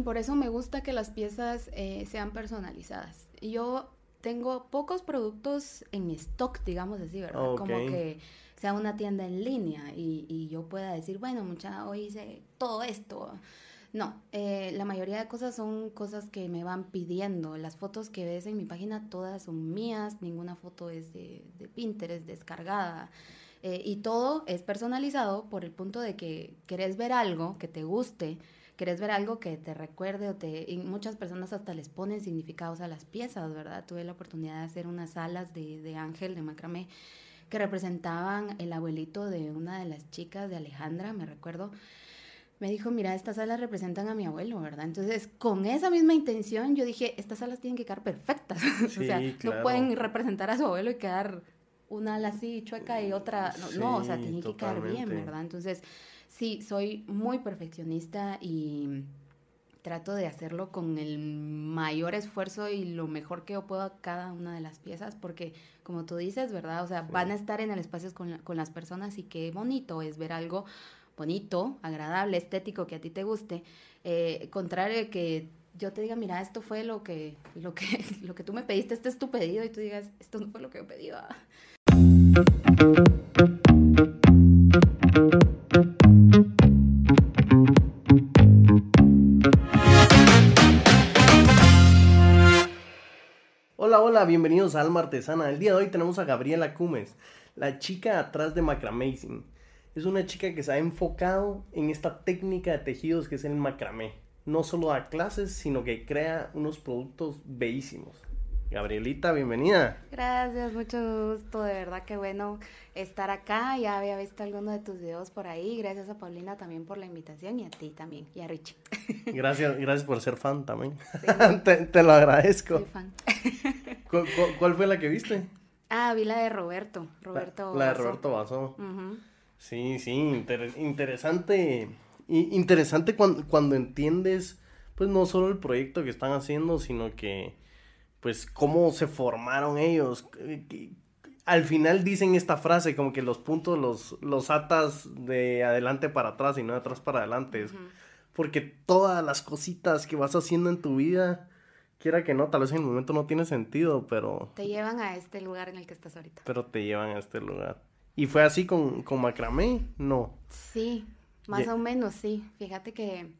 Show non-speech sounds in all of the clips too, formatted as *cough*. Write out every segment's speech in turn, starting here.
Sí, por eso me gusta que las piezas eh, sean personalizadas. Yo tengo pocos productos en mi stock, digamos así, ¿verdad? Como que sea una tienda en línea y, y yo pueda decir, bueno, mucha, hoy hice todo esto. No, eh, la mayoría de cosas son cosas que me van pidiendo. Las fotos que ves en mi página todas son mías, ninguna foto es de, de Pinterest descargada. Eh, y todo es personalizado por el punto de que querés ver algo que te guste, querés ver algo que te recuerde o te... Y muchas personas hasta les ponen significados a las piezas, ¿verdad? Tuve la oportunidad de hacer unas alas de, de ángel, de macramé, que representaban el abuelito de una de las chicas de Alejandra, me recuerdo me dijo, mira, estas alas representan a mi abuelo, ¿verdad? Entonces, con esa misma intención, yo dije, estas alas tienen que quedar perfectas. *laughs* o sea, no pueden representar a su abuelo y quedar una ala así chueca y otra, no, o sea, tiene que quedar bien, ¿verdad? Entonces, sí, soy muy perfeccionista y trato de hacerlo con el mayor esfuerzo y lo mejor que yo puedo a cada una de las piezas, porque como tú dices, ¿verdad? O sea, van a estar en el espacio con, con las personas y qué bonito es ver algo bonito, agradable, estético, que a ti te guste, eh, contrario que yo te diga, mira, esto fue lo que, lo que, *laughs* lo que tú me pediste, este es tu pedido, y tú digas, esto no fue lo que yo pedí. Bienvenidos a Alma Artesana. El día de hoy tenemos a Gabriela Cumes, la chica atrás de Macramazing es una chica que se ha enfocado en esta técnica de tejidos que es el macramé. No solo da clases, sino que crea unos productos bellísimos. Gabrielita, bienvenida. Gracias, mucho gusto, de verdad que bueno estar acá. Ya había visto algunos de tus videos por ahí. Gracias a Paulina también por la invitación y a ti también, y a Richie. Gracias, gracias por ser fan también. *laughs* te, lo agradezco. Soy fan. ¿Cuál, fue la que viste? Ah, vi la de Roberto. Roberto La, de Roberto Basso. Sí, sí, interesante. Interesante cuando, cuando entiendes, pues no solo el proyecto que están haciendo, sino que, pues, cómo se formaron ellos. Al final dicen esta frase, como que los puntos los, los atas de adelante para atrás y no de atrás para adelante. Porque todas las cositas que vas haciendo en tu vida, quiera que no, tal vez en el momento no tiene sentido, pero... Te llevan a este lugar en el que estás ahorita. Pero te llevan a este lugar. ¿Y fue así con, con macramé? No. Sí, más o menos, sí. Fíjate que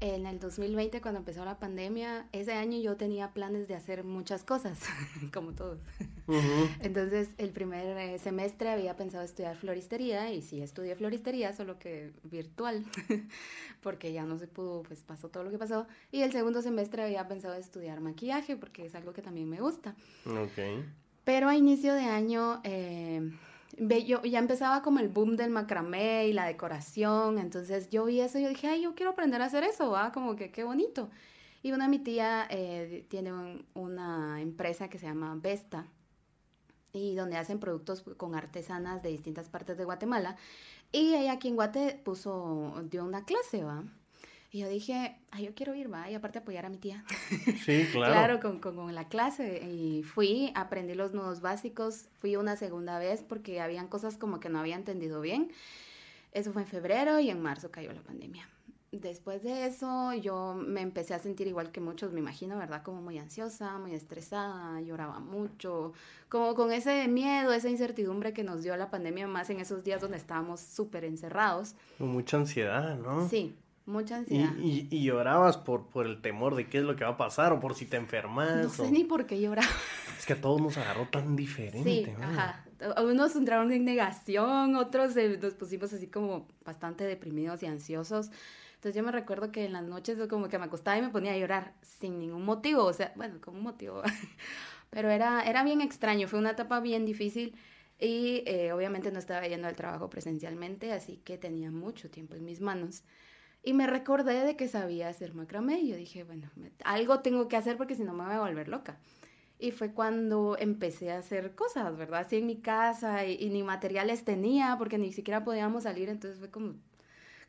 en el 2020, cuando empezó la pandemia, ese año yo tenía planes de hacer muchas cosas, *laughs* como todos. Entonces, el primer eh, semestre había pensado estudiar floristería y sí estudié floristería, solo que virtual, *laughs* porque ya no se pudo, pues pasó todo lo que pasó. Y el segundo semestre había pensado estudiar maquillaje, porque es algo que también me gusta. Ok. Pero a inicio de año... Eh, yo ya empezaba como el boom del macramé y la decoración, entonces yo vi eso y yo dije, ay, yo quiero aprender a hacer eso, ¿va? Como que qué bonito. Y una mi tía eh, tiene una empresa que se llama Vesta y donde hacen productos con artesanas de distintas partes de Guatemala. Y ella aquí en Guate puso, dio una clase, ¿va? Y yo dije, ay, yo quiero ir, va, y aparte apoyar a mi tía. *laughs* Sí, claro. claro, con, con, la clase. Y fui, aprendí los nudos básicos, fui una segunda vez porque habían cosas como que no había entendido bien. Eso fue en febrero y en marzo cayó la pandemia. Después de eso yo me empecé a sentir igual que muchos, me imagino, ¿verdad? Como muy ansiosa, muy estresada, lloraba mucho, como con ese miedo, esa incertidumbre que nos dio la pandemia, más en esos días donde estábamos súper encerrados. Con mucha ansiedad, ¿no? Sí, Mucha ansiedad. Y, y, llorabas por, por el temor de qué es lo que va a pasar o por si te enfermas. No sé ni por qué lloraba. Es que a todos nos agarró tan diferente. Sí, ajá. Unos entraron en negación, otros nos pusimos así como bastante deprimidos y ansiosos. Entonces yo me recuerdo que en las noches como que me acostaba y me ponía a llorar sin ningún motivo, o sea, bueno, con un motivo. *laughs* Pero era, era bien extraño, fue una etapa bien difícil. Y eh, obviamente no estaba yendo al trabajo presencialmente, así que tenía mucho tiempo en mis manos. Y me recordé de que sabía hacer macramé y yo dije, bueno, algo tengo que hacer porque si no me voy a volver loca. Y fue cuando empecé a hacer cosas, ¿verdad? Así en mi casa y, ni materiales tenía porque ni siquiera podíamos salir, entonces fue como,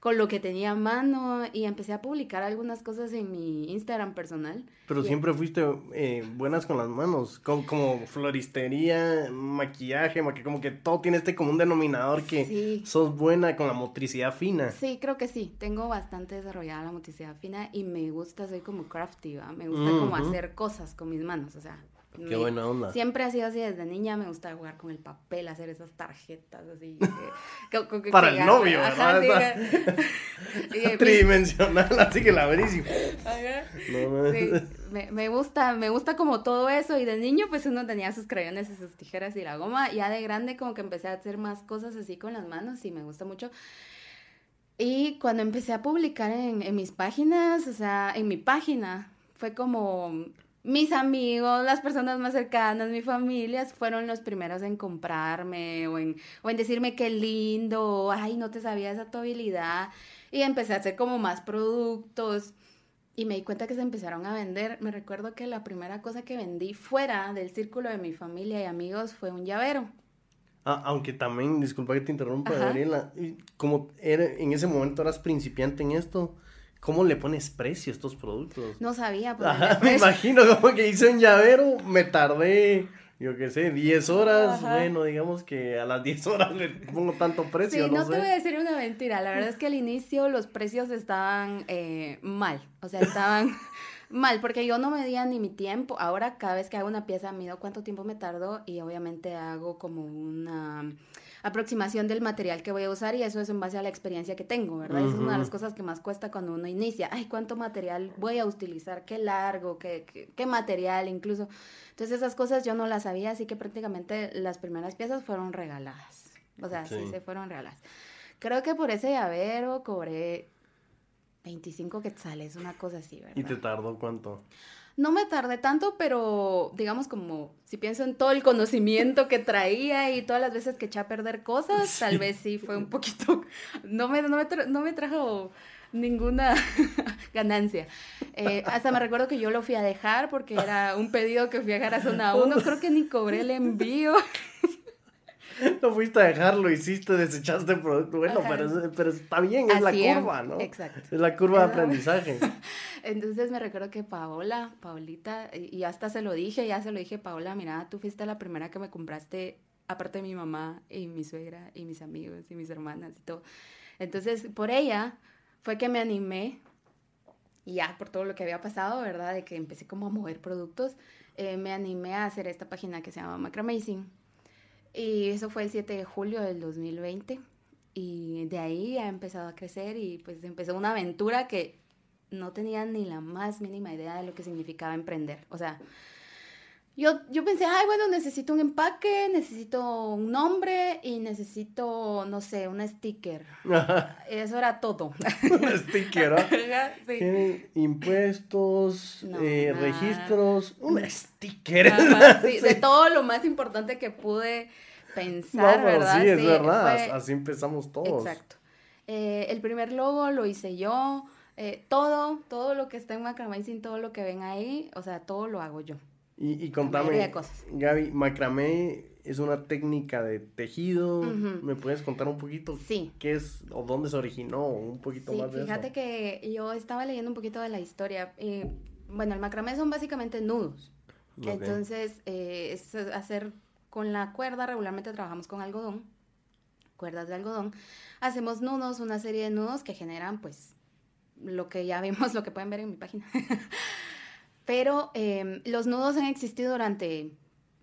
con lo que tenía a mano y empecé a publicar algunas cosas en mi Instagram personal. Pero siempre fuiste eh, buenas con las manos, como, como floristería, maquillaje, como que todo tiene este común denominador que sos buena con la motricidad fina. Sí, creo que sí, tengo bastante desarrollada la motricidad fina y me gusta, soy como crafty, me gusta como hacer cosas con mis manos, o sea, Qué buena onda. Siempre ha sido así desde niña, me gusta jugar con el papel, hacer esas tarjetas así. *laughs* Para el novio, ¿verdad? *laughs* Tridimensional, *laughs* así que la abrís y... me, me, gusta, me gusta como todo eso y de niño pues uno tenía sus crayones y sus tijeras y la goma. Ya de grande como que empecé a hacer más cosas así con las manos y me gusta mucho. Y cuando empecé a publicar en, en mis páginas, o sea, en mi página, fue como mis amigos, las personas más cercanas, mi familia, fueron los primeros en comprarme o en, o en decirme qué lindo, ay, no te sabía esa tu habilidad. Y empecé a hacer como más productos y me di cuenta que se empezaron a vender. Me recuerdo que la primera cosa que vendí fuera del círculo de mi familia y amigos fue un llavero. Ah, aunque también, disculpa que te interrumpa, Gabriela, como era, en ese momento eras principiante en esto, ¿Cómo le pones precio a estos productos? No sabía. Pues, me imagino como que hice un llavero, me tardé, yo qué sé, 10 horas. Bueno, digamos que a las 10 horas le pongo tanto precio. Sí, no, te voy a decir una mentira. La verdad es que al inicio los precios estaban eh, mal. O sea, estaban *laughs* mal porque yo no medía ni mi tiempo. Ahora cada vez que hago una pieza mido cuánto tiempo me tardo y obviamente hago como una aproximación del material que voy a usar y eso es en base a la experiencia que tengo, ¿verdad? es una de las cosas que más cuesta cuando uno inicia. Ay, ¿cuánto material voy a utilizar? ¿Qué largo? ¿Qué, qué, material incluso? Entonces esas cosas yo no las sabía, así que prácticamente las primeras piezas fueron regaladas. O sea, sí, se fueron regaladas. Creo que por ese llavero cobré 25 quetzales, una cosa así, ¿verdad? ¿Y te tardó cuánto? no me tardé tanto, pero digamos como si pienso en todo el conocimiento que traía y todas las veces que eché a perder cosas, tal vez sí fue un poquito, no me, no me, trajo ninguna *laughs* ganancia. Eh, hasta me recuerdo que yo lo fui a dejar porque era un pedido que fui a dejar a zona 1, creo que ni cobré el envío. *laughs* *laughs* No fuiste a dejarlo, hiciste, desechaste el producto. Bueno, pero, pero, está bien, es la curva, ¿no? Exacto. Es la curva de aprendizaje. *laughs* Entonces me recuerdo que Paola, Paulita, y hasta se lo dije, ya se lo dije, Paola, mira, tú fuiste la primera que me compraste, aparte de mi mamá y mi suegra y mis amigos y mis hermanas y todo. Entonces, por ella fue que me animé, y ya por todo lo que había pasado, ¿verdad? De que empecé como a mover productos, eh, me animé a hacer esta página que se llama Macramazing y eso fue el 7 de julio del 2020. Y de ahí ha empezado a crecer y pues empezó una aventura que no tenía ni la más mínima idea de lo que significaba emprender. O sea, yo, yo pensé, ay, bueno, necesito un empaque, necesito un nombre y necesito, no sé, un sticker. *laughs* Eso era todo. un sticker, sí. Impuestos, eh, registros, un sticker. sí, *laughs* de todo lo más importante que pude pensar, no, ¿verdad? Sí, es verdad, así empezamos todos. Exacto. Eh, el primer logo lo hice yo, eh, todo, todo lo que está en sin todo lo que ven ahí, o sea, todo lo hago yo. Y, y contame, Gaby, macramé es una técnica de tejido. ¿Me puedes contar un poquito sí. qué es o dónde se originó? Un poquito más de fíjate que yo estaba leyendo un poquito de la historia. Eh, bueno, el macramé son básicamente nudos. Entonces, eh, es hacer con la cuerda, regularmente trabajamos con algodón, cuerdas de algodón. Hacemos nudos, una serie de nudos que generan, pues, lo que ya vimos, *laughs* lo que pueden ver en mi página. Pero em, los nudos han existido durante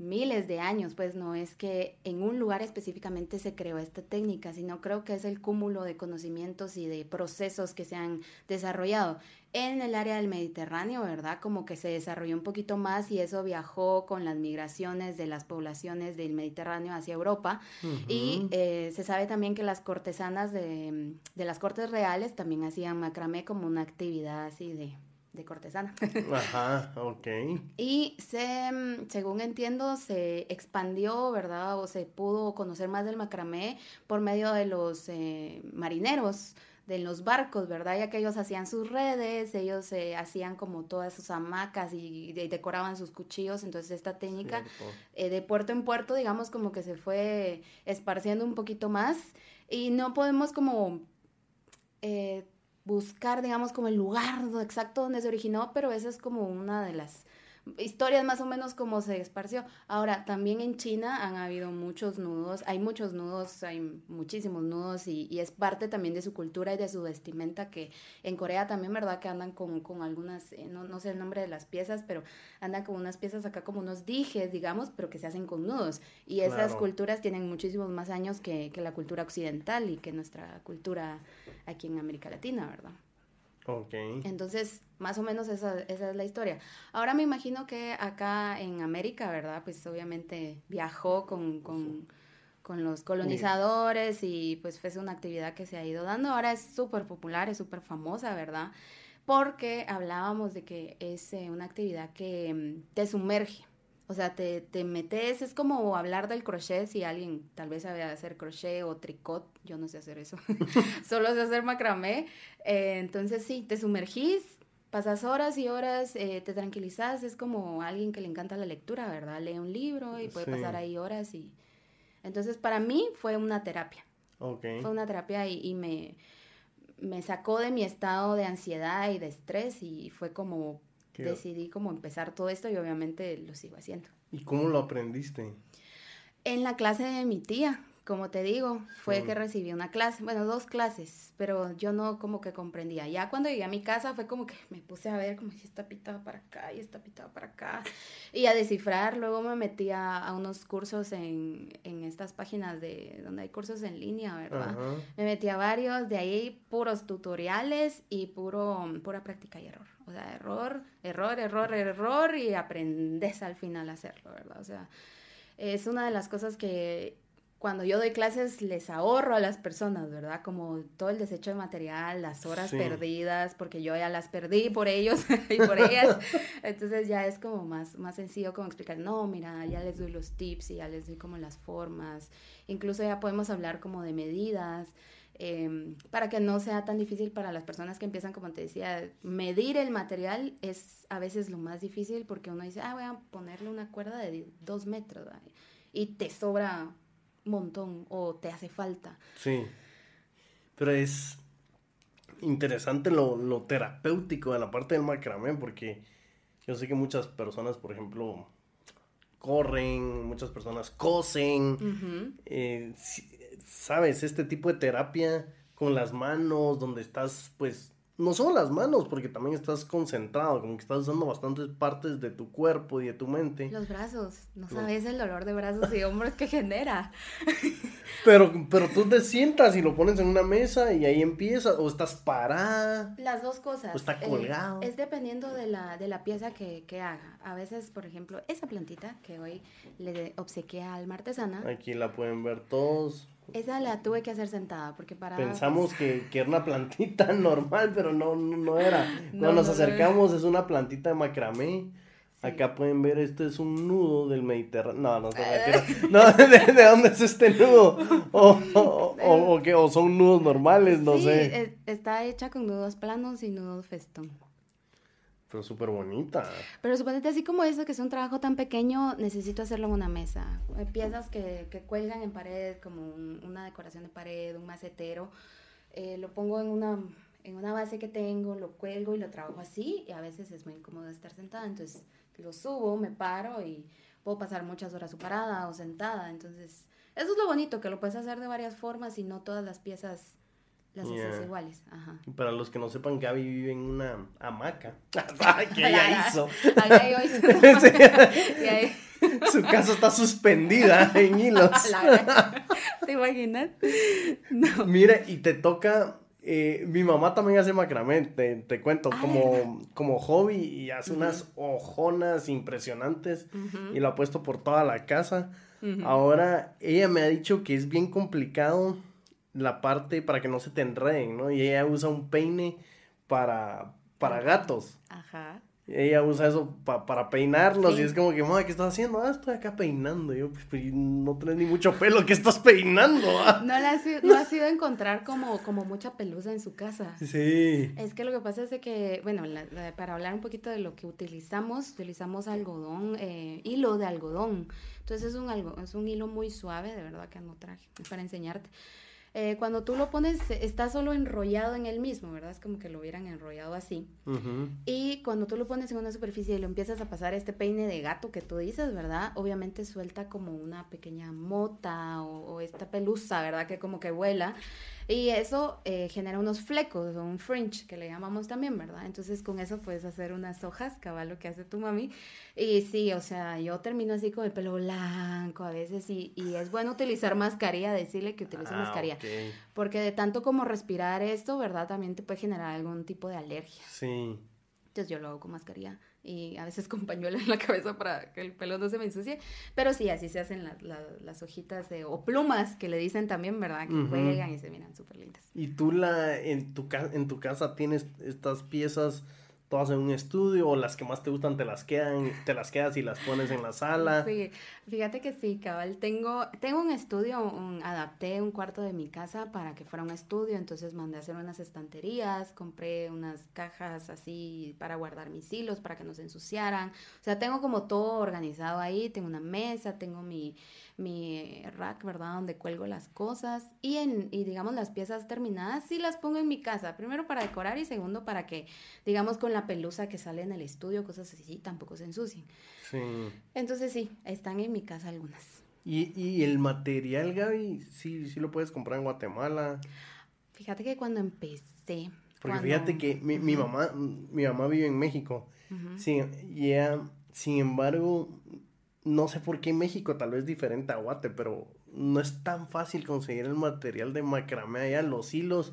miles de años, pues no es que en un lugar específicamente se creó esta técnica, sino creo que es el cúmulo de conocimientos y de procesos que se han desarrollado en el área del Mediterráneo, ¿verdad? Como que se desarrolló un poquito más y eso viajó con las migraciones de las poblaciones del Mediterráneo hacia Europa. Y eh, se sabe también que las cortesanas de, de las cortes reales también hacían macramé como una actividad así de de cortesana. *laughs* Ajá, ok. Y se, según entiendo, se expandió, ¿verdad? O se pudo conocer más del macramé por medio de los eh, marineros de los barcos, ¿verdad? Ya que ellos hacían sus redes, ellos eh, hacían como todas sus hamacas y, decoraban sus cuchillos, entonces esta técnica eh, de puerto en puerto, digamos, como que se fue esparciendo un poquito más y no podemos como eh, buscar, digamos, como el lugar exacto donde se originó, pero esa es como una de las historias más o menos como se esparció. Ahora, también en China han habido muchos nudos, hay muchos nudos, hay muchísimos nudos y, y, es parte también de su cultura y de su vestimenta que en Corea también, ¿verdad? Que andan con, con algunas, eh, no, no, sé el nombre de las piezas, pero andan con unas piezas acá como unos dijes, digamos, pero que se hacen con nudos. Y esas culturas tienen muchísimos más años que, que la cultura occidental y que nuestra cultura aquí en América Latina, ¿verdad? Ok. Entonces, más o menos esa, esa, es la historia. Ahora me imagino que acá en América, ¿verdad? Pues obviamente viajó con, con, con los colonizadores y pues fue una actividad que se ha ido dando. Ahora es súper popular, es súper famosa, ¿verdad? Porque hablábamos de que es eh, una actividad que mm, te sumerge. O sea, te, te, metes, es como hablar del crochet, si alguien tal vez sabe hacer crochet o tricot, yo no sé hacer eso, *laughs* solo sé hacer macramé. Eh, entonces sí, te sumergís, pasas horas y horas, eh, te tranquilizas, es como alguien que le encanta la lectura, ¿verdad? Lee un libro y puede pasar ahí horas y... Entonces para mí fue una terapia. Okay. Fue una terapia y, y me, me sacó de mi estado de ansiedad y de estrés y fue como decidí como empezar todo esto y obviamente lo sigo haciendo. ¿Y cómo lo aprendiste? En la clase de mi tía, como te digo, fue que recibí una clase, bueno, dos clases, pero yo no como que comprendía. Ya cuando llegué a mi casa fue como que me puse a ver como si está pitado para acá y está pitado para acá y a descifrar. Luego me metí a, unos cursos en, en, estas páginas de donde hay cursos en línea, ¿verdad? Me metí a varios, de ahí puros tutoriales y puro, pura práctica y error. O sea, error, error, error, error y aprendes al final a hacerlo, ¿verdad? O sea, es una de las cosas que cuando yo doy clases les ahorro a las personas, ¿verdad? Como todo el desecho de material, las horas perdidas, porque yo ya las perdí por ellos *laughs* y por ellas. *laughs* Entonces ya es como más, más sencillo como explicar, no, mira, ya les doy los tips y ya les doy como las formas. Incluso ya podemos hablar como de medidas. Em, para que no sea tan difícil para las personas que empiezan, como te decía, medir el material es a veces lo más difícil porque uno dice, ah, voy a ponerle una cuerda de dos metros y te sobra montón o te hace falta. Sí. Pero es interesante lo, lo terapéutico de la parte del macramé porque yo sé que muchas personas, por ejemplo, corren, muchas personas cosen, eh, sabes, este tipo de terapia con las manos, donde estás pues no solo las manos, porque también estás concentrado, como que estás usando bastantes partes de tu cuerpo y de tu mente. Los brazos, no sabes el dolor de brazos y hombros que genera. *laughs* Pero, pero tú te sientas y lo pones en una mesa y ahí empiezas, o estás parada. Las dos cosas. O está eh, colgado. es dependiendo de la, de la pieza que, que, haga. A veces, por ejemplo, esa plantita que hoy le obsequié al artesana. Aquí la pueden ver todos. Esa la tuve que hacer sentada porque para... Pensamos que, que, era una plantita *laughs* normal, pero no, no, era. *laughs* Cuando nos acercamos es una plantita de macramé. Acá pueden ver, esto es un nudo del Mediterráneo. No, no, no, *laughs* ¿de, ¿de, dónde es este nudo? O, o, o, o, son nudos normales, no sí, sé. está hecha con nudos planos y nudos festón. Pero súper bonita. Pero suponete así como eso, que es un trabajo tan pequeño, necesito hacerlo en una mesa. Hay piezas que, que cuelgan en pared, como una decoración de pared, un macetero. Eh, lo pongo en una, en una base que tengo, lo cuelgo y lo trabajo así. Y a veces es muy incómodo estar sentada. Entonces lo subo, me paro y puedo pasar muchas horas parada o sentada. Entonces, eso es lo bonito, que lo puedes hacer de varias formas y no todas las piezas las haces iguales, ajá. Para los que no sepan, Gaby vive en una hamaca. *laughs* ¿Qué ella *laughs* *laughs* hizo? Su casa está suspendida en hilos. ¿Te imaginas? No. Mira, y te toca eh, mi mamá también hace macramé, te, cuento, como, como hobby y hace unas ojonas impresionantes y lo ha puesto por toda la casa. Ahora, ella me ha dicho que es bien complicado la parte para que no se te enreden, ¿no? Y ella usa un peine para, para gatos. Ajá. Ella usa eso para peinarlos y es como que, mamá, ¿qué estás haciendo? Ah, estoy acá peinando. yo, pues, pues no tienes ni mucho pelo, ¿qué estás peinando? Ah". *laughs* No, has, no has ido a encontrar como, como mucha pelusa en su casa. Sí. Es que lo que pasa es de que, bueno, para hablar un poquito de lo que utilizamos, utilizamos algodón, eh, hilo de algodón. Entonces es un, algo, es un hilo muy suave, de verdad que no traje, para enseñarte. Eh, cuando tú lo pones, está solo enrollado en el mismo, ¿verdad? Es como que lo hubieran enrollado así. Y cuando tú lo pones en una superficie y lo empiezas a pasar este peine de gato que tú dices, ¿verdad? Obviamente suelta como una pequeña mota o, o esta pelusa, ¿verdad? Que como que vuela. Y eso eh, genera unos flecos o un fringe que le llamamos también, ¿verdad? Entonces con eso puedes hacer unas hojas, cabal lo que hace tu mami. Y sí, o sea, yo termino así con el pelo blanco a veces y, y es bueno utilizar mascarilla, decirle que utilice ah, mascarilla. Porque de tanto como respirar esto, ¿verdad? También te puede generar algún tipo de alergia. Sí. Entonces yo lo hago con mascarilla y a veces con pañuelo en la cabeza para que el pelo no se me ensucie. Pero sí, así se hacen las hojitas de, o plumas que le dicen también, ¿verdad? Que juegan y se miran súper lindas. ¿Y tú la, en tu, en tu casa tienes estas piezas todas en un estudio o las que más te gustan te las quedan, te las quedas y las pones en la sala. Sí, fíjate que sí, cabal, tengo, tengo un estudio, adapté un cuarto de mi casa para que fuera un estudio, entonces mandé a hacer unas estanterías, compré unas cajas así para guardar mis hilos, para que no se ensuciaran, o sea, tengo como todo organizado ahí, tengo una mesa, tengo mi, mi rack, ¿verdad? Donde cuelgo las cosas y, en, y digamos las piezas terminadas sí las pongo en mi casa, primero para decorar y segundo para que, digamos, con la pelusa que sale en el estudio, cosas así, tampoco se ensucien. Sí. Entonces sí, están en mi casa algunas. ¿Y, y el material, Gaby? Sí, sí lo puedes comprar en Guatemala. Fíjate que cuando empecé... Porque fíjate que mi, mi, mamá, mi mamá vive en México. Sí, y sin embargo, no sé por qué en México tal vez diferente a Guate, pero no es tan fácil conseguir el material de macramé allá, los hilos.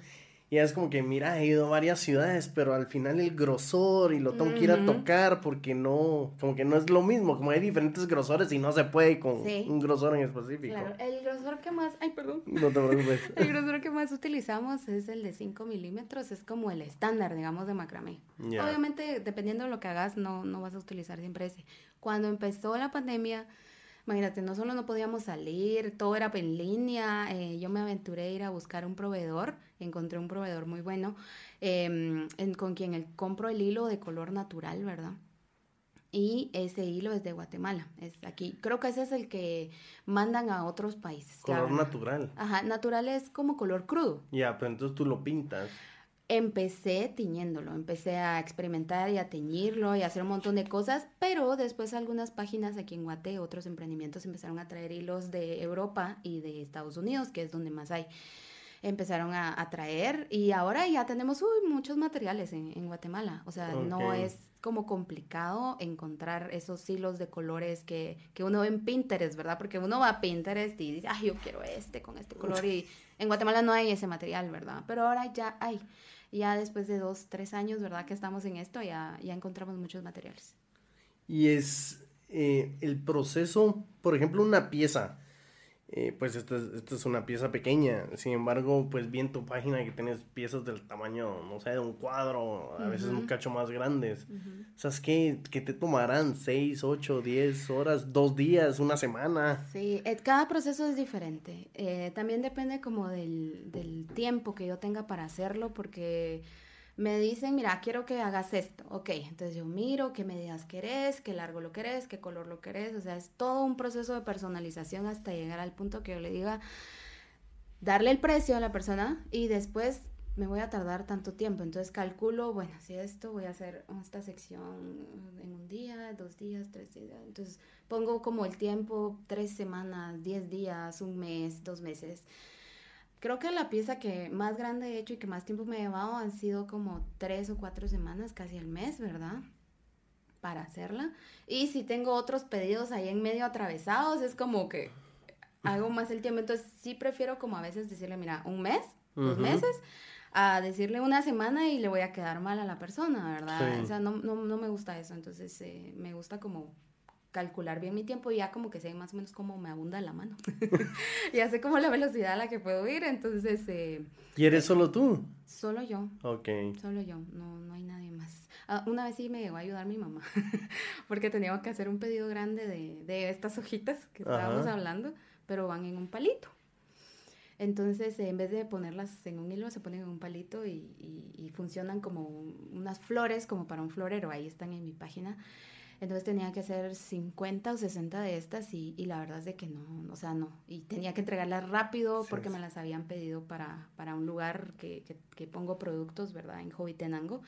Y es como que, mira, he ido a varias ciudades, pero al final el grosor y lo tengo que ir a tocar porque no, como que no es lo mismo, como hay diferentes grosores y no se puede con un grosor en específico. Claro, el grosor que más, ay, perdón. No te preocupes. *laughs* el grosor que más utilizamos es el de 5 milímetros, es como el estándar, digamos, de macramé. Obviamente, dependiendo de lo que hagas, no, no vas a utilizar siempre ese. Cuando empezó la pandemia, imagínate, no solo no podíamos salir, todo era en línea, eh, yo me aventuré a ir a buscar un proveedor, encontré un proveedor muy bueno, em, con quien el, compro el hilo de color natural, ¿verdad? Y ese hilo es de Guatemala, es aquí. Creo que ese es el que mandan a otros países. Color natural. Ajá, natural es como color crudo. Ya, pero entonces tú lo pintas empecé tiñéndolo, empecé a experimentar y a teñirlo y a hacer un montón de cosas, pero después algunas páginas aquí en Guate, otros emprendimientos empezaron a traer hilos de Europa y de Estados Unidos, que es donde más hay. Empezaron a, traer y ahora ya tenemos muchos materiales en, Guatemala, o sea, no es como complicado encontrar esos hilos de colores que, que uno ve en Pinterest, ¿verdad? Porque uno va a Pinterest y dice, ay, yo quiero este con este color y en Guatemala no hay ese material, ¿verdad? Pero ahora ya hay ya después de dos, tres años, ¿verdad? Que estamos en esto, ya, ya encontramos muchos materiales. Y es eh, el proceso, por ejemplo, una pieza. Eh, pues esta es, una pieza pequeña. Sin embargo, pues vi en tu página que tienes piezas del tamaño, no sé, de un cuadro, a veces un cacho más grandes. O sea, es que, que, te tomarán 6, 8, 10 horas, dos días, una semana. Sí, eh, cada proceso es diferente. Eh, también depende como del, del tiempo que yo tenga para hacerlo, porque me dicen, mira, quiero que hagas esto. Ok, entonces yo miro qué medidas querés, qué largo lo querés, qué color lo querés. O sea, es todo un proceso de personalización hasta llegar al punto que yo le diga, darle el precio a la persona y después me voy a tardar tanto tiempo. Entonces calculo, bueno, si esto voy a hacer esta sección en un día, dos días, tres días. Entonces pongo como el tiempo, tres semanas, diez días, un mes, dos meses. Creo que la pieza que más grande he hecho y que más tiempo me ha llevado han sido como tres o cuatro semanas, casi el mes, ¿verdad? Para hacerla. Y si tengo otros pedidos ahí en medio atravesados, es como que hago más el tiempo. Entonces sí prefiero como a veces decirle, mira, un mes, dos meses, a decirle una semana y le voy a quedar mal a la persona, ¿verdad? O sea, no, no, no, me gusta eso. Entonces eh, me gusta como calcular bien mi tiempo y ya como que sé más o menos cómo me abunda la mano. *laughs* ya sé como la velocidad a la que puedo ir, entonces... Eh, ¿Y eres solo tú? Solo yo. Ok. Solo yo, no, no hay nadie más. Ah, una vez sí me llegó a ayudar mi mamá, *laughs* porque tenía que hacer un pedido grande de, de estas hojitas que estábamos hablando, pero van en un palito. Entonces, en vez de ponerlas en un hilo, se ponen en un palito y, y, y funcionan como unas flores, como para un florero. Ahí están en mi página. Entonces tenía que hacer 50 o 60 de estas y, y, la verdad es de que no, o sea, no. Y tenía que entregarlas rápido porque me las habían pedido para, para un lugar que, que, pongo productos, ¿verdad? En Jovitenango.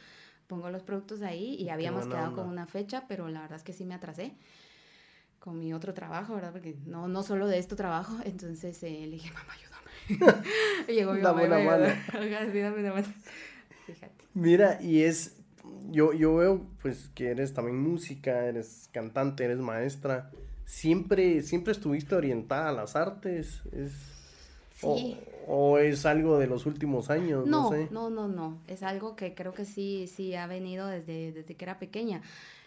Pongo los productos ahí y habíamos quedado con una fecha, pero la verdad es que sí me atrasé con mi otro trabajo, ¿verdad? Porque no, no solo de esto trabajo. Entonces eh, le dije, mamá, ayúdame. *laughs* llegó mi mamá. *laughs* Dame una mano. Fíjate. Mira, y es yo, yo veo pues que eres también música, eres cantante, eres maestra. Siempre, siempre estuviste orientada a las artes. Es, sí. o, es algo de los últimos años, no, no sé. No, no, no. Es algo que creo que sí, sí ha venido desde, desde que era pequeña.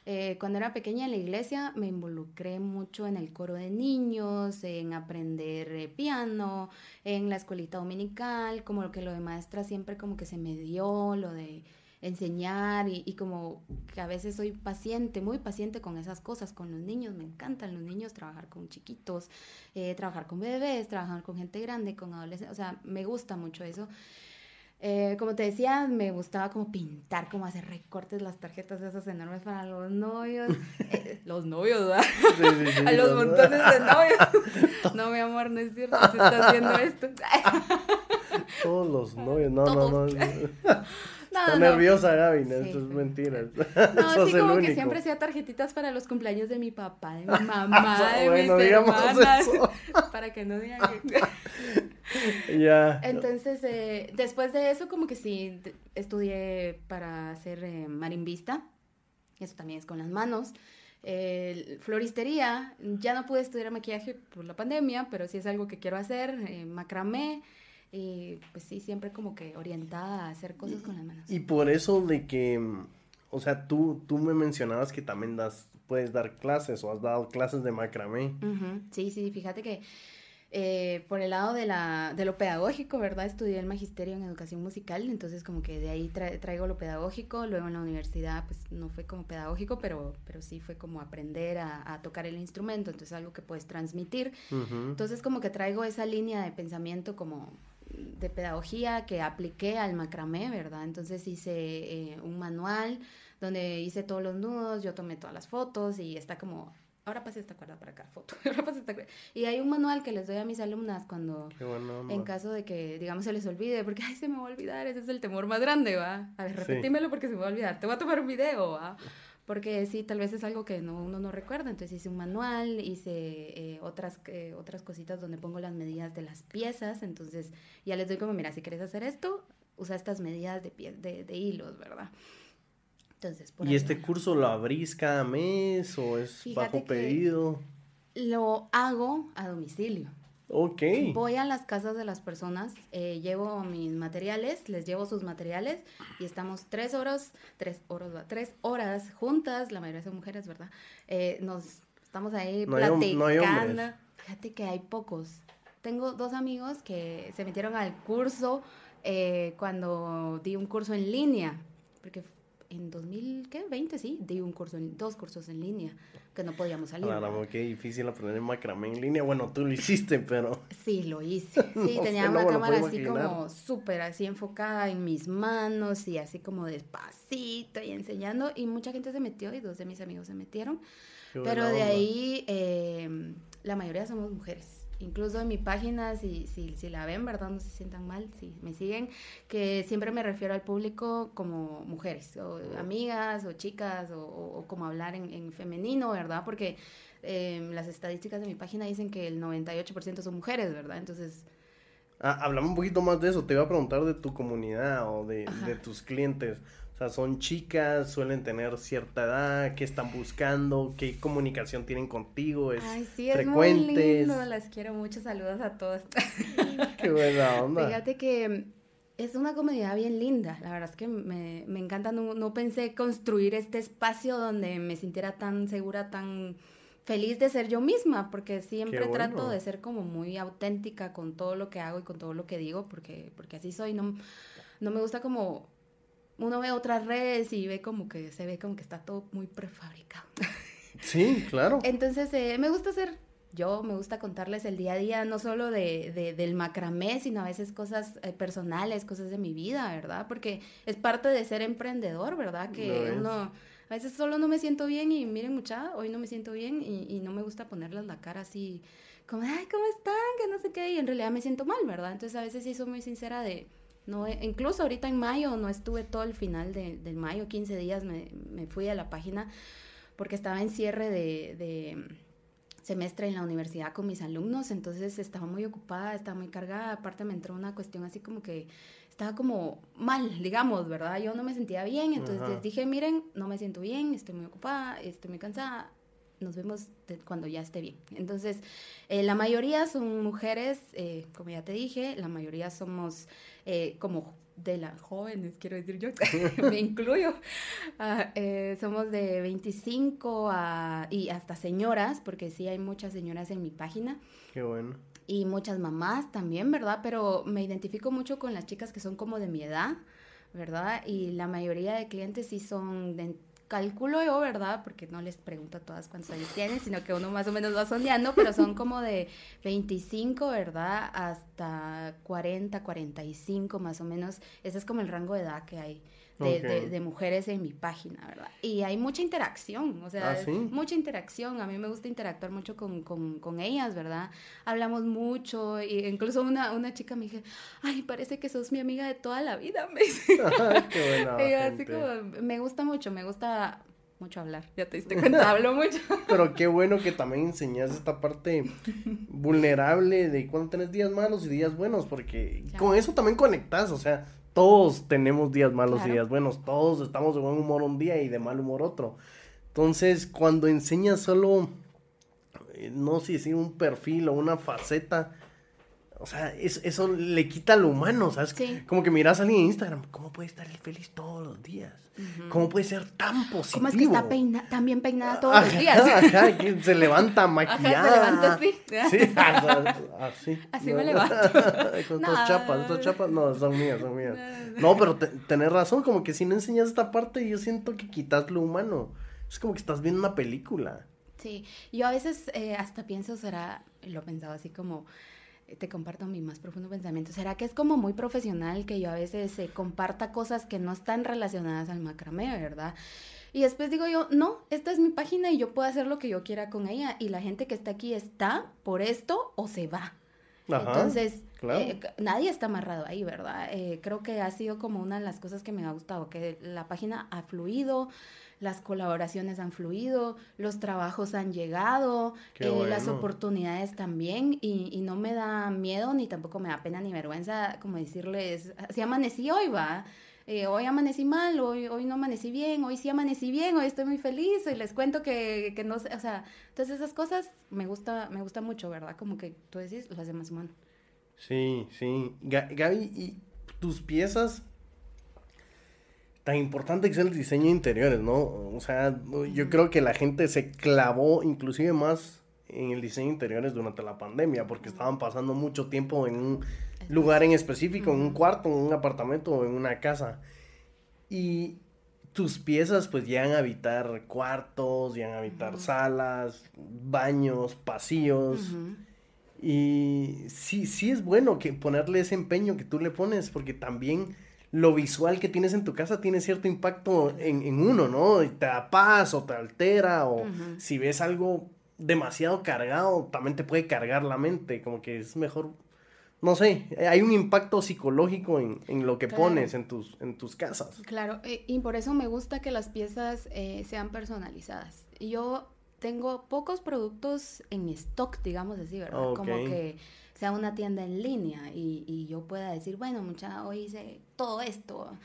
Eh, cuando era pequeña en la iglesia me involucré mucho en el coro de niños, en aprender eh, piano, en la escuelita dominical, como lo que lo de maestra siempre como que se me dio, lo de enseñar y, como que a veces soy paciente, muy paciente con esas cosas, con los niños, me encantan los niños, trabajar con chiquitos, eh, trabajar con bebés, trabajar con gente grande, con adolescentes, o sea, me gusta mucho eso. Eh, como te decía, me gustaba como pintar, como hacer recortes, las tarjetas esas enormes para los novios. *laughs* Eh, los novios, ¿verdad? a los montones de novios. *laughs* no, mi amor, no es cierto, se está haciendo esto. Todos los novios, no, no, no. *laughs* Está nerviosa, Gaby, esto es mentira. No, *laughs* sí, como que siempre hacía tarjetitas para los cumpleaños de mi papá, de mi *laughs* mamá, de mis hermanas. *laughs* Para que no digan que. ya. Entonces, eh, después de eso, como que sí, estudié para ser eh, marimbista. Eso también es con las manos. floristería, ya no pude estudiar maquillaje por la pandemia, pero sí es algo que quiero hacer. Eh, macramé. Y pues sí, siempre como que orientada a hacer cosas con las manos. Y por eso de que, o sea, tú, tú me mencionabas que también das, puedes dar clases o has dado clases de macramé. Sí, sí, fíjate que eh, por el lado de, la, de lo pedagógico, ¿verdad? Estudié el magisterio en educación musical, entonces como que de ahí traigo lo pedagógico, luego en la universidad pues no fue como pedagógico, pero, pero sí fue como aprender a, tocar el instrumento, entonces algo que puedes transmitir. Entonces como que traigo esa línea de pensamiento como de pedagogía que apliqué al macramé, ¿verdad? Entonces hice eh, un manual donde hice todos los nudos, yo tomé todas las fotos y está como, ahora pase esta cuerda para acá, foto, *laughs* ahora pase esta cuerda. Y hay un manual que les doy a mis alumnas cuando, en caso de que, digamos, se les olvide, porque, ay, se me va a olvidar, ese es el temor más grande, ¿va? A ver, repetímelo porque se me va a olvidar, te voy a tomar un video, ¿va? Porque sí, tal vez es algo que no, uno no recuerda. Entonces hice un manual, hice eh, otras, eh, otras cositas donde pongo las medidas de las piezas. Entonces ya les doy como, mira, si quieres hacer esto, usa estas medidas de, pie, de, de hilos, ¿verdad? Entonces, por ¿Y este curso lo abrís cada mes o es bajo pedido? Lo hago a domicilio. Ok. Voy a las casas de las personas, eh, llevo mis materiales, les llevo sus materiales y estamos tres horas, tres horas, tres horas juntas, la mayoría son mujeres, ¿verdad? Eh, nos estamos ahí platicando. Fíjate que hay pocos. Tengo dos amigos que se metieron al curso eh, cuando di un curso en línea, porque en 2020, sí, di un curso, en, dos cursos en línea, que no podíamos salir. Claro, qué difícil aprender macramé en línea. Bueno, tú lo hiciste, *laughs* pero... Sí, lo hice. *laughs* Sí, tenía una cámara así como súper así enfocada en mis manos y así como despacito y enseñando. Y mucha gente se metió y dos de mis amigos se metieron. pero de ahí eh, la mayoría somos mujeres incluso en mi página, si, si, si, la ven, ¿verdad? No se sientan mal, si me siguen, que siempre me refiero al público como mujeres, o amigas, o chicas, o, como hablar en, femenino, ¿verdad? Porque em, las estadísticas de mi página dicen que el 98% son mujeres, ¿verdad? Entonces... Ah, hablamos un poquito más de eso, te iba a preguntar de tu comunidad o de, de tus clientes. O sea, son chicas, suelen tener cierta edad, qué están buscando, qué comunicación tienen contigo, es Ay, sí, es muy lindo, las quiero mucho, saludos a todos. *laughs* qué buena onda. Fíjate que es una comunidad bien linda, la verdad es que me, me encanta, no, no, pensé construir este espacio donde me sintiera tan segura, tan feliz de ser yo misma, porque siempre trato de ser como muy auténtica con todo lo que hago y con todo lo que digo, porque, porque así soy, no, no me gusta como uno ve otras redes y ve como que se ve como que está todo muy prefabricado. *laughs* Sí, claro. Entonces, eh, me gusta hacer yo, me gusta contarles el día a día, no solo de, de del macramé, sino a veces cosas eh, personales, cosas de mi vida, ¿verdad? Porque es parte de ser emprendedor, ¿verdad? Que uno A veces solo no me siento bien y miren mucha, hoy no me siento bien y, y no me gusta ponerles la cara así como, ay, ¿cómo están? Que no sé qué, y en realidad me siento mal, ¿verdad? Entonces a veces sí soy muy sincera de, no, incluso ahorita en mayo no estuve todo el final de, del mayo, 15 días me, me, fui a la página porque estaba en cierre de, de, semestre en la universidad con mis alumnos, entonces estaba muy ocupada, estaba muy cargada, aparte me entró una cuestión así como que estaba como mal, digamos, ¿verdad? Yo no me sentía bien, entonces les dije, miren, no me siento bien, estoy muy ocupada, estoy muy cansada, nos vemos cuando ya esté bien. Entonces, eh, la mayoría son mujeres, eh, como ya te dije, la mayoría somos eh, como de las jóvenes, quiero decir yo, *laughs* me incluyo, ah, somos de 25 a, y hasta señoras, porque sí hay muchas señoras en mi página. Qué bueno. Y muchas mamás también, ¿verdad? Pero me identifico mucho con las chicas que son como de mi edad, ¿verdad? Y la mayoría de clientes sí son de calculo yo, ¿verdad? Porque no les pregunto a todas cuántos años tienen, sino que uno más o menos va sondeando, pero son *laughs* como de 25, ¿verdad? Hasta 40, 45 más o menos. Ese es como el rango de edad que hay de, mujeres en mi página, ¿verdad? Y hay mucha interacción, o sea, ¿Ah, mucha interacción. A mí me gusta interactuar mucho con, con, ellas, ¿verdad? Hablamos mucho, y incluso una, una chica me dije, ay, parece que sos mi amiga de toda la vida, *laughs* me dice. *laughs* Qué buena así como, me gusta mucho, me gusta mucho hablar, ya te diste cuenta, *laughs* hablo mucho. Pero qué bueno que también enseñas esta parte vulnerable de cuando tenés días malos y días buenos, porque con eso también conectas, o sea, todos tenemos días malos y días buenos, todos estamos de buen humor un día y de mal humor otro. Entonces, cuando enseñas solo, eh, no sé si un perfil o una faceta, o sea, eso le quita lo humano, ¿sabes? Como que miras a alguien en Instagram, ¿cómo puede estar feliz todos los días? ¿Cómo puede ser tan positivo? ¿Cómo es que está peina tan bien peinada todos los días? *laughs* que se levanta maquillada. se levanta así. Sí, *laughs* así. Así me levanto. *laughs* Con estas chapas, estas chapas, no, son mías, son mías. No, pero tenés razón, como que si no enseñas esta parte, yo siento que quitas lo humano. Es como que estás viendo una película. Sí, yo a veces eh, hasta pienso, será, lo he pensado así como te comparto mi más profundo pensamiento. ¿Será que es como muy profesional que yo a veces eh, comparta cosas que no están relacionadas al macramé, verdad? Y después digo yo, no, esta es mi página y yo puedo hacer lo que yo quiera con ella. Y la gente que está aquí está por esto o se va. Entonces, eh, nadie está amarrado ahí, ¿verdad? Eh, creo que ha sido como una de las cosas que me ha gustado, que la página ha fluido, las colaboraciones han fluido, los trabajos han llegado, eh, las oportunidades también, y, no me da miedo ni tampoco me da pena ni vergüenza como decirles, si amanecí hoy, va. Eh, hoy amanecí mal, hoy, hoy no amanecí bien, hoy sí amanecí bien, hoy estoy muy feliz y les cuento que, que no sé, o sea, entonces esas cosas me gusta, me gusta mucho, ¿verdad? Como que tú decís, lo hace más humano. Sí, sí. Gaby, ¿y tus piezas tan importante que es el diseño de interiores, ¿no? O sea, yo creo que la gente se clavó inclusive más en el diseño de interiores durante la pandemia, porque estaban pasando mucho tiempo en un lugar en específico, en un cuarto, en un apartamento o en una casa. Y tus piezas pues llegan a habitar cuartos, llegan a habitar salas, baños, pasillos. Y sí, sí es bueno que ponerle ese empeño que tú le pones, porque también lo visual que tienes en tu casa tiene cierto impacto en, uno, ¿no? Y te da paz o te altera o si ves algo demasiado cargado, también te puede cargar la mente, como que es mejor, no sé, hay un impacto psicológico en, lo que pones en tus, en tus casas. Claro, eh, y por eso me gusta que las piezas eh, sean personalizadas. Yo tengo pocos productos en stock, digamos así, ¿verdad? Como que sea una tienda en línea y, yo pueda decir, bueno, mucha, hoy hice todo esto.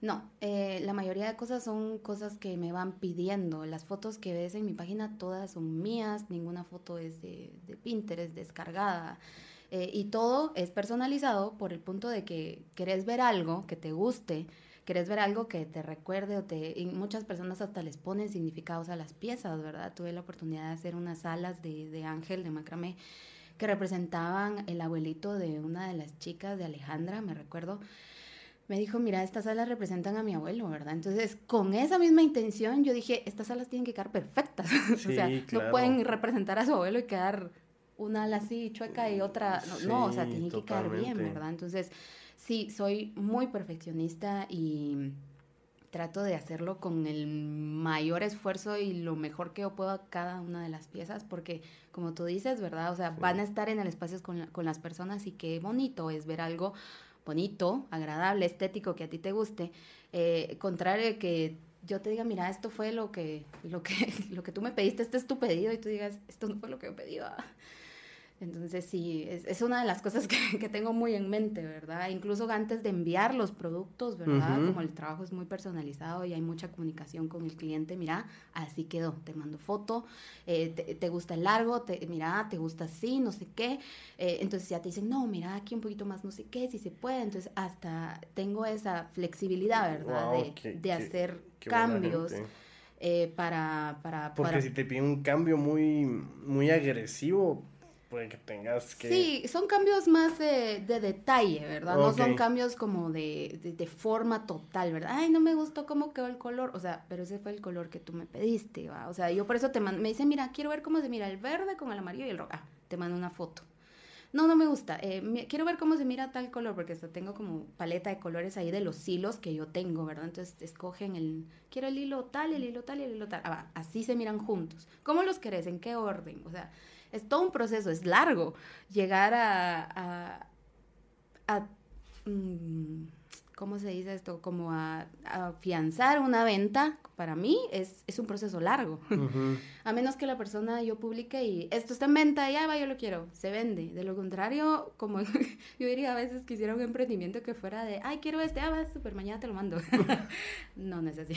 No, eh, la mayoría de cosas son cosas que me van pidiendo. Las fotos que ves en mi página todas son mías, ninguna foto es de, Pinterest descargada. Eh, y todo es personalizado por el punto de que querés ver algo que te guste, querés ver algo que te recuerde o te... Y muchas personas hasta les ponen significados a las piezas, ¿verdad? Tuve la oportunidad de hacer unas alas de, de ángel, de macramé, que representaban el abuelito de una de las chicas de Alejandra, me recuerdo, me dijo, mira, estas alas representan a mi abuelo, ¿verdad? Entonces, con esa misma intención, yo dije, estas alas tienen que quedar perfectas. *laughs* o sea, no pueden representar a su abuelo y quedar una ala así chueca y otra, no, o sea, tienen que quedar bien, ¿verdad? Entonces, sí, soy muy perfeccionista y trato de hacerlo con el mayor esfuerzo y lo mejor que yo puedo a cada una de las piezas, porque como tú dices, ¿verdad? O sea, van a estar en el espacio con, con las personas y qué bonito es ver algo bonito, agradable, estético, que a ti te guste, eh, contrario que yo te diga, mira, esto fue lo que, lo que, *laughs* lo que tú me pediste, este es tu pedido, y tú digas, esto no fue lo que yo pedí. Entonces sí, es, una de las cosas *laughs* que, tengo muy en mente, ¿verdad? Incluso antes de enviar los productos, ¿verdad? Como el trabajo es muy personalizado y hay mucha comunicación con el cliente, mira, así quedó, te mando foto, eh, te, gusta el largo, te, mira, te gusta así, no sé qué. Eh, entonces ya te dicen, no, mira, aquí un poquito más, no sé qué, si se puede. Entonces hasta tengo esa flexibilidad, ¿verdad? de, hacer cambios. Eh, para, para... Porque si te piden un cambio muy, muy agresivo, que tengas que... Sí, son cambios más de, detalle, ¿verdad? No son cambios como de, de, forma total, ¿verdad? Ay, no me gustó cómo quedó el color, o sea, pero ese fue el color que tú me pediste, ¿va? O sea, yo por eso te mando, me dice, mira, quiero ver cómo se mira el verde con el amarillo y el rojo. Ah, te mando una foto. No, no me gusta. Eh, quiero ver cómo se mira tal color, porque hasta tengo como paleta de colores ahí de los hilos que yo tengo, ¿verdad? Entonces escogen el, quiero el hilo tal, el hilo tal y el hilo tal. Ah, así se miran juntos. ¿Cómo los querés? ¿En qué orden? O sea, es todo un proceso, es largo llegar a, mm, ¿cómo se dice esto? Como a, afianzar una venta, para mí es, es un proceso largo. *laughs* a menos que la persona yo publique y esto está en venta, ya va, yo lo quiero, se vende. De lo contrario, como *laughs* yo diría a veces quisiera un emprendimiento que fuera de, ay, quiero este, ah, va, súper, mañana te lo mando. *laughs* no, no es así.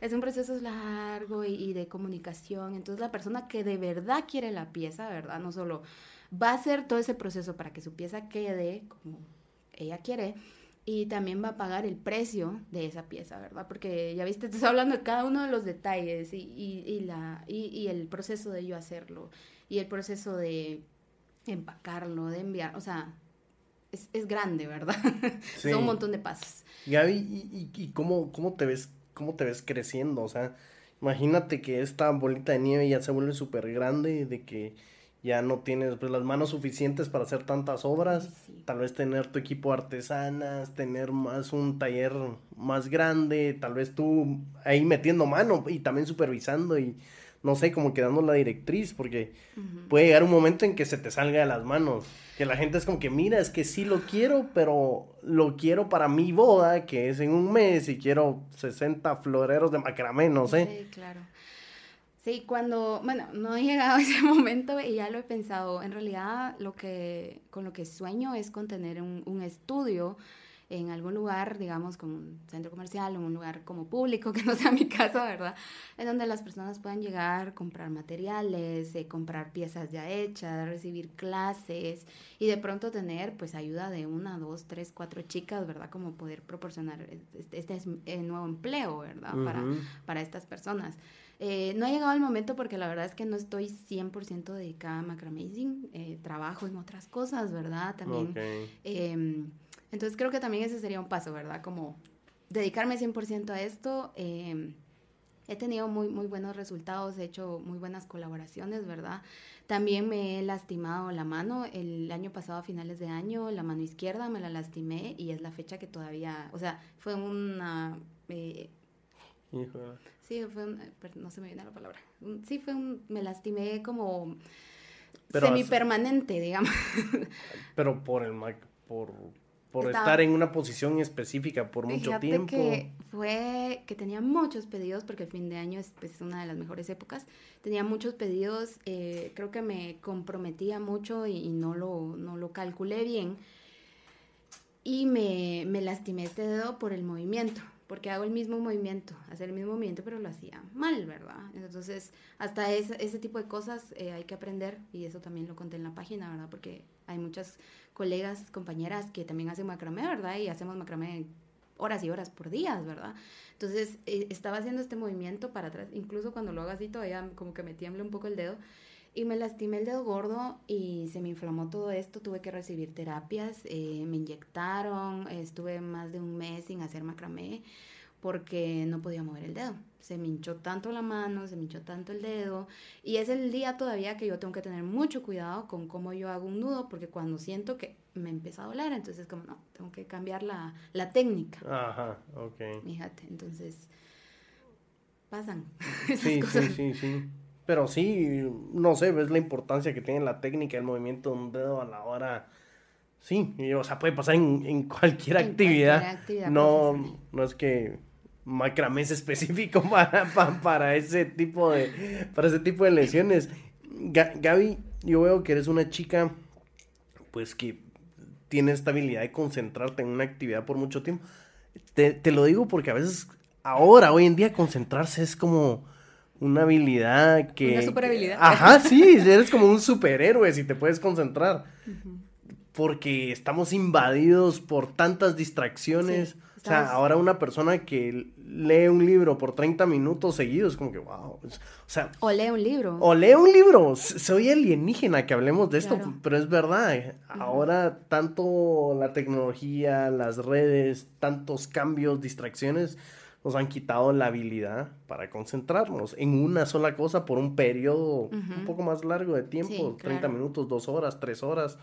es un proceso largo y, y de comunicación. Entonces la persona que de verdad quiere la pieza, ¿verdad? No solo va a hacer todo ese proceso para que su pieza quede como ella quiere, y también va a pagar el precio de esa pieza, ¿verdad? Porque ya viste, te estoy hablando de cada uno de los detalles y, y, la, y, el proceso de yo hacerlo y el proceso de empacarlo, de enviar, o sea, es, es grande, ¿verdad? *laughs* Son un montón de pasos. Gaby, ¿y, y, cómo, cómo, te ves, cómo te ves creciendo? O sea, imagínate que esta bolita de nieve ya se vuelve súper grande, de que ya no tienes pues, las manos suficientes para hacer tantas obras, tal vez tener tu equipo artesanas, tener más un taller más grande, tal vez tú ahí metiendo mano y también supervisando y no sé, como quedando la directriz, porque puede llegar un momento en que se te salga de las manos, que la gente es como que, mira, es que sí lo quiero, pero lo quiero para mi boda, que es en un mes, y quiero 60 floreros de macramé, no sé. Sí, claro. Sí, cuando, bueno, no he llegado a *laughs* ese momento y ya lo he pensado. En realidad, lo que, con lo que sueño es con tener un, un estudio en algún lugar, digamos, como un centro comercial o un lugar como público, *laughs* que no sea mi caso, ¿verdad? En donde las personas puedan llegar, comprar materiales, eh, comprar piezas ya hechas, recibir clases y de pronto tener pues ayuda de una, dos, tres, cuatro chicas, ¿verdad? Como poder proporcionar este, este, este nuevo empleo, ¿verdad? para, para estas personas. Eh, no ha llegado el momento porque la verdad es que no estoy 100% dedicada a macramazing, eh, trabajo en otras cosas, ¿verdad? También. Em, entonces creo que también ese sería un paso, ¿verdad? Como dedicarme 100% a esto. Em, he tenido muy, muy buenos resultados, he hecho muy buenas colaboraciones, ¿verdad? También me he lastimado la mano. El año pasado, a finales de año, la mano izquierda me la lastimé y es la fecha que todavía, o sea, fue una... Eh, Sí, fue un, no se me viene la palabra. Sí, fue un, me lastimé como semipermanente, digamos. *laughs* Pero por el por, por estar en una posición específica por mucho tiempo. que fue que tenía muchos pedidos, porque el fin de año es pues, una de las mejores épocas. Tenía muchos pedidos, eh, creo que me comprometía mucho y, no, lo, no lo calculé bien. Y me, me lastimé este dedo por el movimiento porque hago el mismo movimiento, hacer el mismo movimiento, pero lo hacía mal, ¿verdad? Entonces, hasta ese, tipo de cosas eh, hay que aprender y eso también lo conté en la página, ¿verdad? Porque hay muchas colegas, compañeras que también hacen macramé, ¿verdad? Y hacemos macramé horas y horas por día, ¿verdad? Entonces, eh, estaba haciendo este movimiento para atrás, incluso cuando lo hago así todavía como que me tiembla un poco el dedo y me lastimé el dedo gordo y se me inflamó todo esto. Tuve que recibir terapias, eh, me inyectaron, estuve más de un mes sin hacer macramé porque no podía mover el dedo. Se me hinchó tanto la mano, se me hinchó tanto el dedo. Y es el día todavía que yo tengo que tener mucho cuidado con cómo yo hago un nudo, porque cuando siento que me empieza a doler, entonces como, no, tengo que cambiar la, la técnica. Ajá, ok. Fíjate, entonces pasan. *laughs* sí, sí, sí, sí. Pero sí, no sé, ves la importancia que tiene la técnica, el movimiento de un dedo a la hora. Sí, o sea, puede pasar en, cualquier, actividad. No, no es que macramé es *laughs* específico para, para, ese tipo de para ese tipo de lesiones. Gaby, yo veo que eres una chica pues que tiene esta habilidad de concentrarte en una actividad por mucho tiempo. Te, te lo digo porque a veces ahora, hoy en día, concentrarse es como una habilidad que... Una super habilidad. Ajá, sí, eres como un superhéroe si te puedes concentrar. Porque estamos invadidos por tantas distracciones. O sea, ahora una persona que lee un libro por 30 minutos seguidos, como que, wow. O sea... O lee un libro. O lee un libro. Soy alienígena que hablemos de esto, pero es verdad. Ahora tanto la tecnología, las redes, tantos cambios, distracciones nos han quitado la habilidad para concentrarnos en una sola cosa por un periodo un poco más largo de tiempo, 30 minutos, dos horas, tres horas.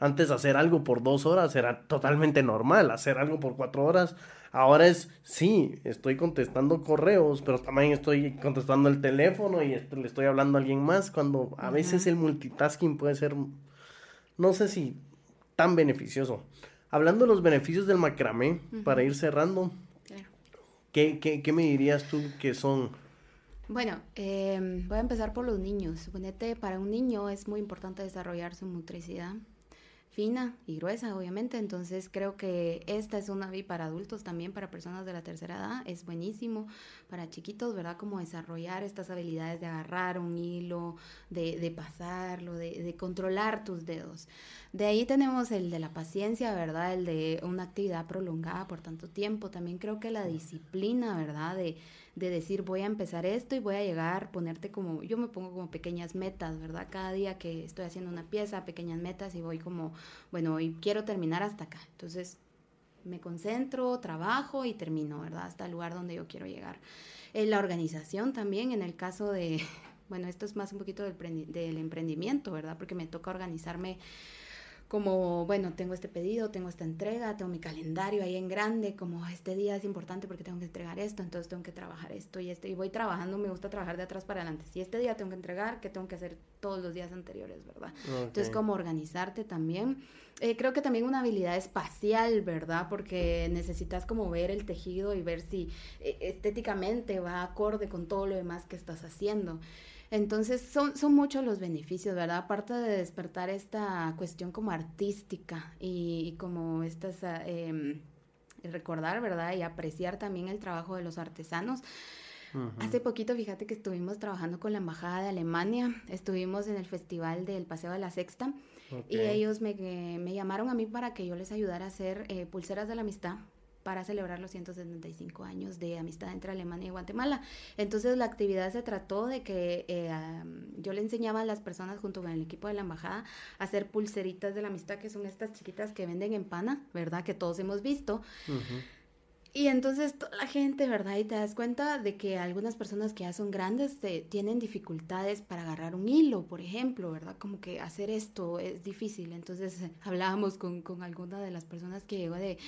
Antes hacer algo por dos horas era totalmente normal, hacer algo por cuatro horas. Ahora es, sí, estoy contestando correos, pero también estoy contestando el teléfono y le estoy hablando a alguien más, cuando a veces el multitasking puede ser, no sé si tan beneficioso. Hablando de los beneficios del macramé, para ir cerrando, ¿Qué, qué, qué me dirías tú que son? Bueno, em, voy a empezar por los niños. Suponete, para un niño es muy importante desarrollar su motricidad fina y gruesa, obviamente. Entonces creo que esta es una vi para adultos también, para personas de la tercera edad. Es buenísimo para chiquitos, ¿verdad? Como desarrollar estas habilidades de agarrar un hilo, de, de pasarlo, de, de, controlar tus dedos. De ahí tenemos el de la paciencia, ¿verdad? El de una actividad prolongada por tanto tiempo. También creo que la disciplina, ¿verdad? De, de decir voy a empezar esto y voy a llegar, ponerte como, yo me pongo como pequeñas metas, ¿verdad? Cada día que estoy haciendo una pieza, pequeñas metas y voy como, bueno, hoy quiero terminar hasta acá. Entonces me concentro, trabajo y termino, ¿verdad? Hasta el lugar donde yo quiero llegar. Eh, la organización también, en el caso de, *laughs* bueno, esto es más un poquito del, del emprendimiento, ¿verdad? Porque me toca organizarme como, bueno, tengo este pedido, tengo esta entrega, tengo mi calendario ahí en grande, como este día es importante porque tengo que entregar esto, entonces tengo que trabajar esto y esto, y voy trabajando, me gusta trabajar de atrás para adelante. Si este día tengo que entregar, ¿qué tengo que hacer todos los días anteriores, verdad? Entonces, como organizarte también. Eh, creo que también una habilidad espacial, ¿verdad? Porque necesitas como ver el tejido y ver si eh, estéticamente va acorde con todo lo demás que estás haciendo. Entonces son, son muchos los beneficios, ¿verdad? Aparte de despertar esta cuestión como artística y, como estas... Eh, recordar, ¿verdad? Y apreciar también el trabajo de los artesanos. Hace poquito, fíjate que estuvimos trabajando con la Embajada de Alemania, estuvimos en el Festival del Paseo de la Sexta y ellos me, me, llamaron a mí para que yo les ayudara a hacer eh, pulseras de la amistad para celebrar los 175 años de amistad entre Alemania y Guatemala. Entonces la actividad se trató de que eh, yo le enseñaba a las personas junto con el equipo de la embajada a hacer pulseritas de la amistad, que son estas chiquitas que venden en pana, ¿verdad? Que todos hemos visto. Y entonces toda la gente, ¿verdad? Y te das cuenta de que algunas personas que ya son grandes eh, tienen dificultades para agarrar un hilo, por ejemplo, ¿verdad? Como que hacer esto es difícil. Entonces *laughs* hablábamos con, con alguna de las personas que llegó de,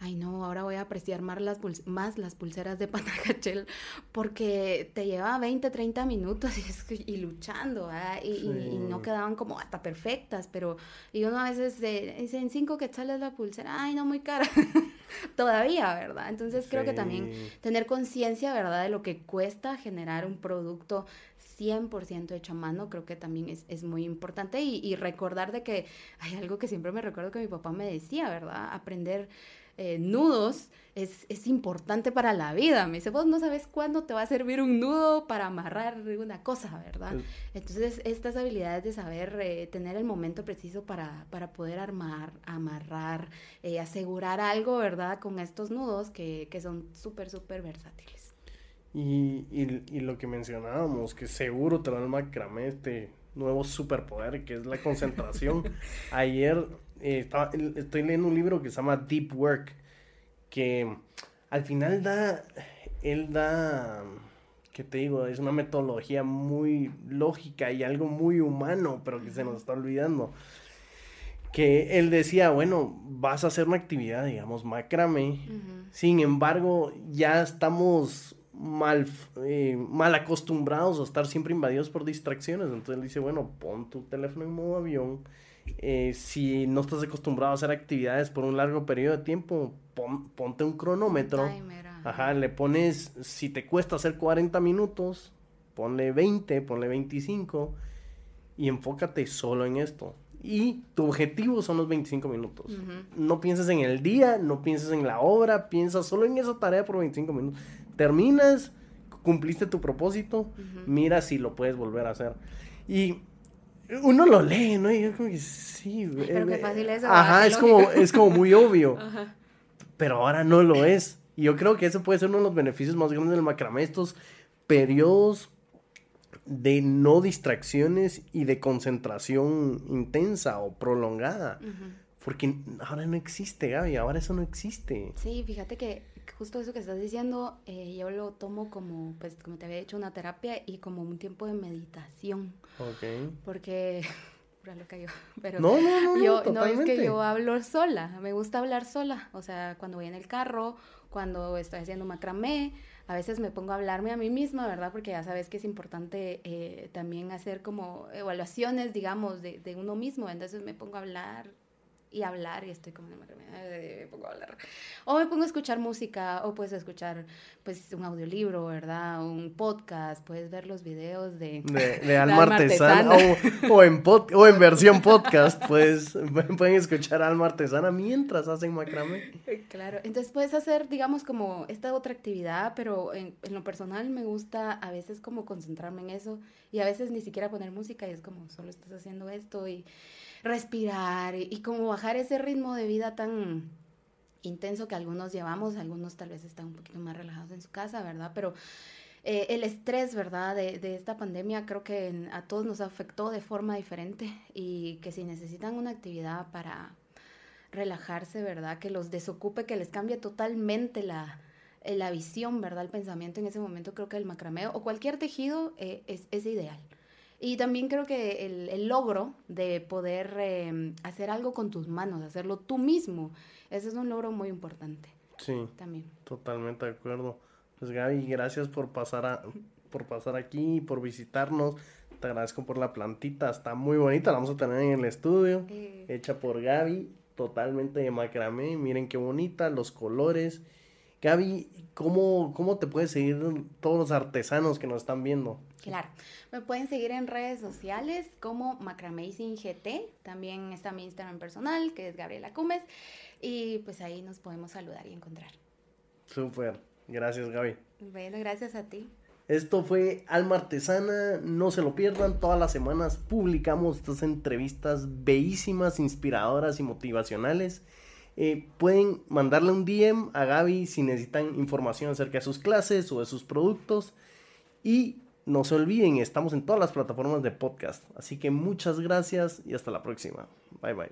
ay no, ahora voy a apreciar más las, más las pulseras de Panagachel porque te lleva 20, 30 minutos *laughs* y, luchando, y, no quedaban como hasta perfectas, pero y uno a veces dice, en 5 quetzales la pulsera, ay no, muy cara, *laughs* todavía, ¿verdad? Entonces creo que también tener conciencia, ¿verdad?, de lo que cuesta generar un producto 100% hecho a mano, creo que también es, es muy importante y, y recordar de que hay algo que siempre me recuerdo que mi papá me decía, ¿verdad? Aprender eh, nudos es, es, importante para la vida. Me dice, vos no sabes cuándo te va a servir un nudo para amarrar una cosa, ¿verdad? Entonces, estas habilidades de saber eh, tener el momento preciso para, para poder armar, amarrar, eh, asegurar algo, ¿verdad? Con estos nudos que, que son súper, súper versátiles. Y, y, y, lo que mencionábamos, que seguro te lo macramé este nuevo superpoder que es la concentración. *laughs* Ayer eh, estoy leyendo un libro que se llama Deep Work, que al final da, él da, ¿qué te digo? Es una metodología muy lógica y algo muy humano, pero que se nos está olvidando. Que él decía, bueno, vas a hacer una actividad, digamos, macrame. Sin embargo, ya estamos mal, eh, mal acostumbrados a estar siempre invadidos por distracciones. Entonces él dice, bueno, pon tu teléfono en modo avión. Eh, si no estás acostumbrado a hacer actividades por un largo periodo de tiempo, ponte un cronómetro. Ajá, le pones, si te cuesta hacer 40 minutos, ponle 20, ponle 25 y enfócate solo en esto. Y tu objetivo son los 25 minutos. No pienses en el día, no pienses en la obra, piensa solo en esa tarea por 25 minutos terminas, cumpliste tu propósito, mira si lo puedes volver a hacer. Y uno lo lee, ¿no? Y yo como que sí, Pero qué fácil es. Ajá, es como, es como muy obvio. *laughs* Pero ahora no lo es. Y yo creo que ese puede ser uno de los beneficios más grandes del macramé, estos periodos de no distracciones y de concentración intensa o prolongada. Porque ahora no existe, Gaby, ahora eso no existe. Sí, fíjate que justo eso que estás diciendo, eh, yo lo tomo como, pues, como te había dicho, una terapia y como un tiempo de meditación. Ok. Porque, *laughs* lo yo, pero no, no, no, yo, no, es que yo hablo sola, me gusta hablar sola, o sea, cuando voy en el carro, cuando estoy haciendo macramé, a veces me pongo a hablarme a mí misma, ¿verdad? Porque ya sabes que es importante eh, también hacer como evaluaciones, digamos, de, de uno mismo, entonces me pongo a hablar y hablar y estoy como, me pongo a hablar. O me pongo a escuchar música o puedes escuchar pues un audiolibro, ¿verdad? Un podcast, puedes ver los videos de, de, *laughs* Alma Artesana, o, en o en versión podcast, pues *laughs* pueden escuchar Alma Artesana mientras hacen macramé. Claro, entonces puedes hacer, digamos, como esta otra actividad, pero en, en lo personal me gusta a veces como concentrarme en eso y a veces ni siquiera poner música y es como solo estás haciendo esto y respirar y, como bajar ese ritmo de vida tan intenso que algunos llevamos, algunos tal vez están un poquito más relajados en su casa, ¿verdad? Pero eh, el estrés, ¿verdad? De, de, esta pandemia creo que a todos nos afectó de forma diferente y que si necesitan una actividad para relajarse, ¿verdad? Que los desocupe, que les cambie totalmente la, la visión, ¿verdad? El pensamiento en ese momento, creo que el macrameo o cualquier tejido eh, es, es ideal. Y también creo que el, logro de poder em, hacer algo con tus manos, hacerlo tú mismo, ese es un logro muy importante. Sí. También. Totalmente de acuerdo. Pues Gaby, gracias por pasar, a, por pasar aquí, por visitarnos. Te agradezco por la plantita, está muy bonita, la vamos a tener en el estudio, eh. hecha por Gaby, totalmente de macramé. Miren qué bonita, los colores. Gaby, ¿cómo, ¿cómo te puedes seguir todos los artesanos que nos están viendo? Claro, me pueden seguir en redes sociales como Macramazing GT, también está mi Instagram personal que es Gabriela Cumes y pues ahí nos podemos saludar y encontrar. Súper, gracias Gaby. Bueno, gracias a ti. Esto fue Alma Artesana, no se lo pierdan, todas las semanas publicamos estas entrevistas bellísimas, inspiradoras y motivacionales. Eh, pueden mandarle un DM a Gaby si necesitan información acerca de sus clases o de sus productos. Y no se olviden, estamos en todas las plataformas de podcast. Así que muchas gracias y hasta la próxima. Bye bye.